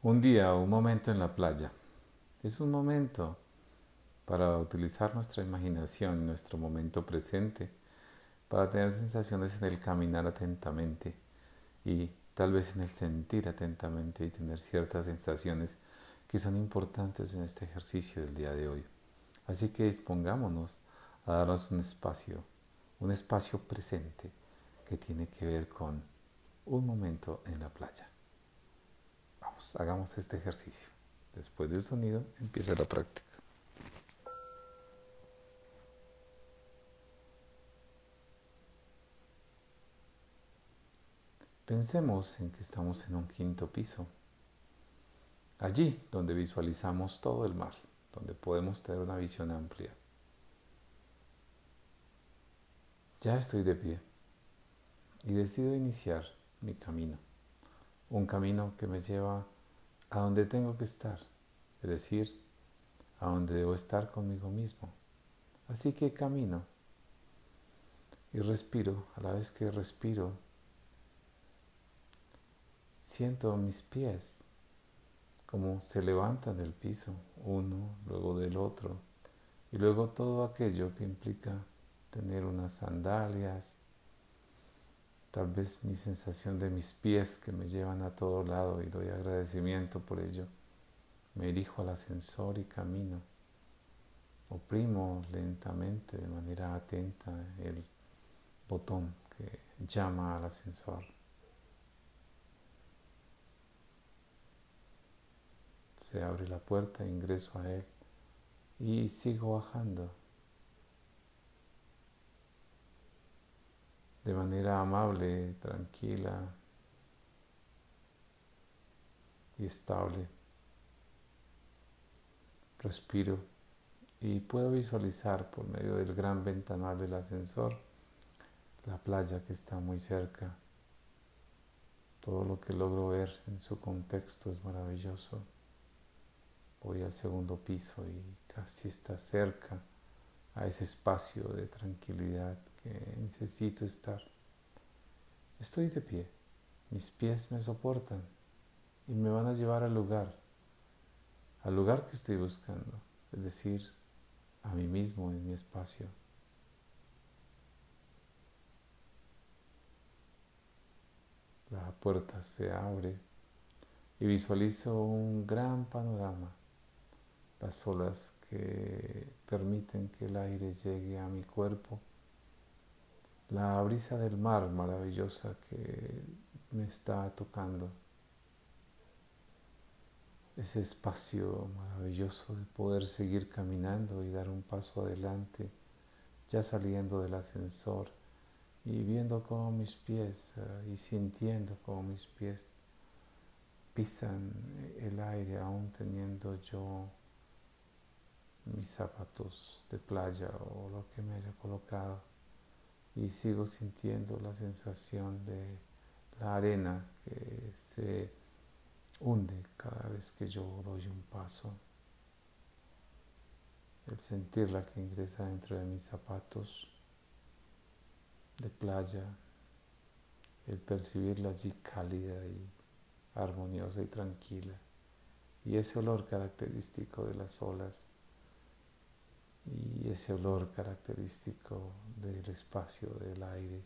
Un día o un momento en la playa. Es un momento para utilizar nuestra imaginación, nuestro momento presente, para tener sensaciones en el caminar atentamente y tal vez en el sentir atentamente y tener ciertas sensaciones que son importantes en este ejercicio del día de hoy. Así que dispongámonos a darnos un espacio, un espacio presente que tiene que ver con un momento en la playa hagamos este ejercicio. Después del sonido empieza la práctica. Pensemos en que estamos en un quinto piso, allí donde visualizamos todo el mar, donde podemos tener una visión amplia. Ya estoy de pie y decido iniciar mi camino un camino que me lleva a donde tengo que estar, es decir, a donde debo estar conmigo mismo. Así que camino y respiro, a la vez que respiro, siento mis pies como se levantan del piso, uno, luego del otro, y luego todo aquello que implica tener unas sandalias, tal vez mi sensación de mis pies que me llevan a todo lado y doy agradecimiento por ello. Me dirijo al ascensor y camino. Oprimo lentamente, de manera atenta, el botón que llama al ascensor. Se abre la puerta, ingreso a él y sigo bajando. De manera amable, tranquila y estable. Respiro y puedo visualizar por medio del gran ventanal del ascensor la playa que está muy cerca. Todo lo que logro ver en su contexto es maravilloso. Voy al segundo piso y casi está cerca a ese espacio de tranquilidad que necesito estar. Estoy de pie, mis pies me soportan y me van a llevar al lugar, al lugar que estoy buscando, es decir, a mí mismo en mi espacio. La puerta se abre y visualizo un gran panorama, las olas que permiten que el aire llegue a mi cuerpo. La brisa del mar maravillosa que me está tocando, ese espacio maravilloso de poder seguir caminando y dar un paso adelante, ya saliendo del ascensor y viendo cómo mis pies eh, y sintiendo cómo mis pies pisan el aire aún teniendo yo mis zapatos de playa o lo que me haya colocado y sigo sintiendo la sensación de la arena que se hunde cada vez que yo doy un paso. El sentirla que ingresa dentro de mis zapatos de playa, el percibirla allí cálida y armoniosa y tranquila, y ese olor característico de las olas y ese olor característico del espacio, del aire,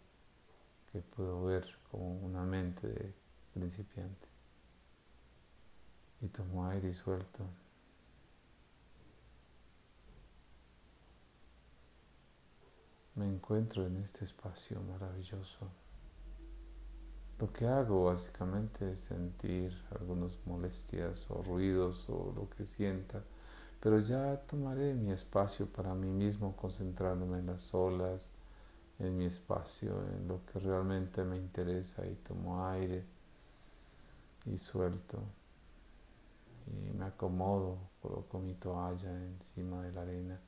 que puedo ver como una mente de principiante. Y tomo aire suelto. Me encuentro en este espacio maravilloso. Lo que hago básicamente es sentir algunas molestias o ruidos o lo que sienta pero ya tomaré mi espacio para mí mismo, concentrándome en las olas, en mi espacio, en lo que realmente me interesa y tomo aire y suelto y me acomodo, coloco mi toalla encima de la arena.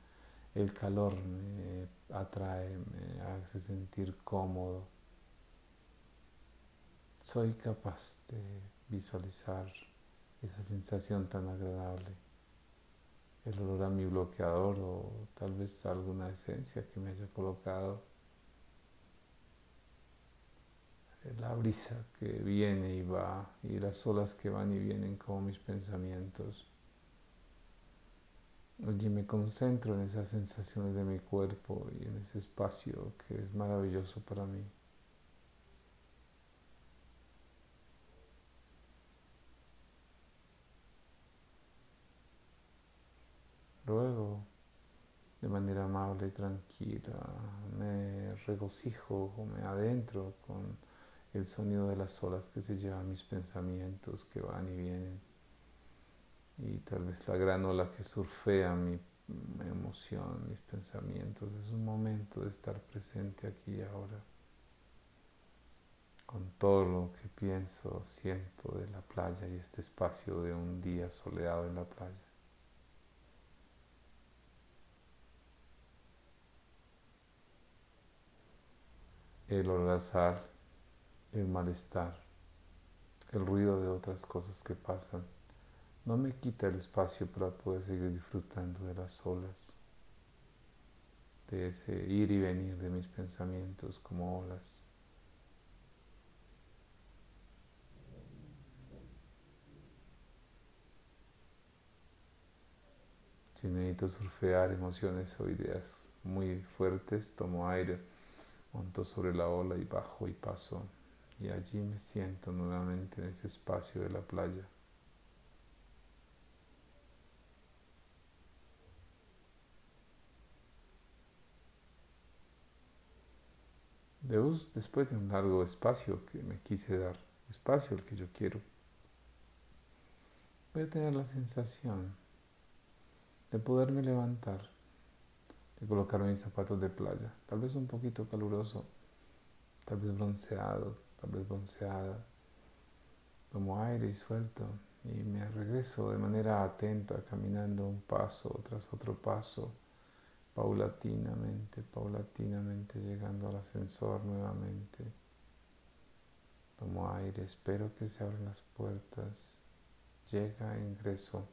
El calor me atrae, me hace sentir cómodo. Soy capaz de visualizar esa sensación tan agradable el olor a mi bloqueador o tal vez alguna esencia que me haya colocado. la brisa que viene y va y las olas que van y vienen como mis pensamientos. Allí me concentro en esas sensaciones de mi cuerpo y en ese espacio que es maravilloso para mí. Luego, de manera amable y tranquila, me regocijo, me adentro con el sonido de las olas que se llevan mis pensamientos, que van y vienen, y tal vez la gran ola que surfea mi emoción, mis pensamientos. Es un momento de estar presente aquí y ahora, con todo lo que pienso, siento de la playa y este espacio de un día soleado en la playa. El holgazar, el malestar, el ruido de otras cosas que pasan, no me quita el espacio para poder seguir disfrutando de las olas, de ese ir y venir de mis pensamientos como olas. Si necesito surfear emociones o ideas muy fuertes, tomo aire monto sobre la ola y bajo y paso y allí me siento nuevamente en ese espacio de la playa. después de un largo espacio que me quise dar, espacio el que yo quiero, voy a tener la sensación de poderme levantar de colocar mis zapatos de playa. Tal vez un poquito caluroso, tal vez bronceado, tal vez bronceada. Tomo aire y suelto y me regreso de manera atenta, caminando un paso tras otro paso, paulatinamente, paulatinamente, llegando al ascensor nuevamente. Tomo aire, espero que se abran las puertas. Llega, ingreso.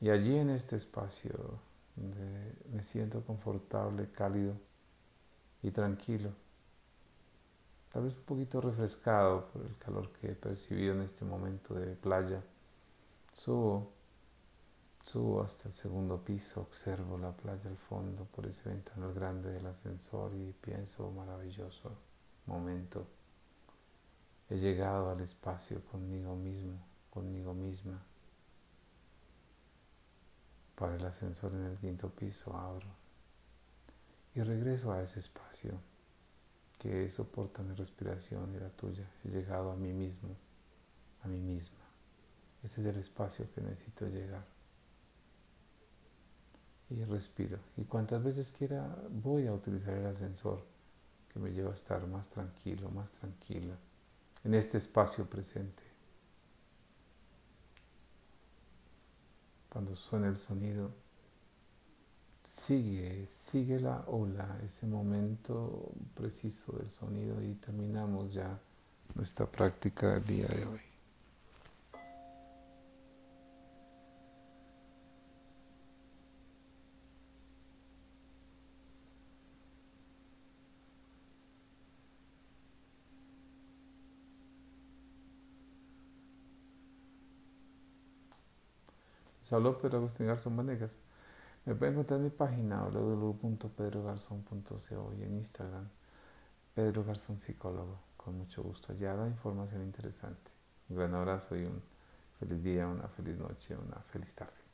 Y allí en este espacio donde me siento confortable, cálido y tranquilo. Tal vez un poquito refrescado por el calor que he percibido en este momento de playa. Subo, subo hasta el segundo piso, observo la playa al fondo por ese ventanal grande del ascensor y pienso, maravilloso momento. He llegado al espacio conmigo mismo, conmigo misma. Para el ascensor en el quinto piso, abro y regreso a ese espacio que soporta mi respiración y la tuya. He llegado a mí mismo, a mí misma. Ese es el espacio que necesito llegar. Y respiro. Y cuantas veces quiera voy a utilizar el ascensor que me lleva a estar más tranquilo, más tranquila, en este espacio presente. Cuando suena el sonido, sigue, sigue la ola, ese momento preciso del sonido y terminamos ya nuestra práctica del día de hoy. Habló Pedro Agustín Garzón Vanegas. Me pueden encontrar en mi página www.pedrogarzón.co y en Instagram Pedro Garzón Psicólogo. Con mucho gusto. Allá da información interesante. Un gran abrazo y un feliz día, una feliz noche, una feliz tarde.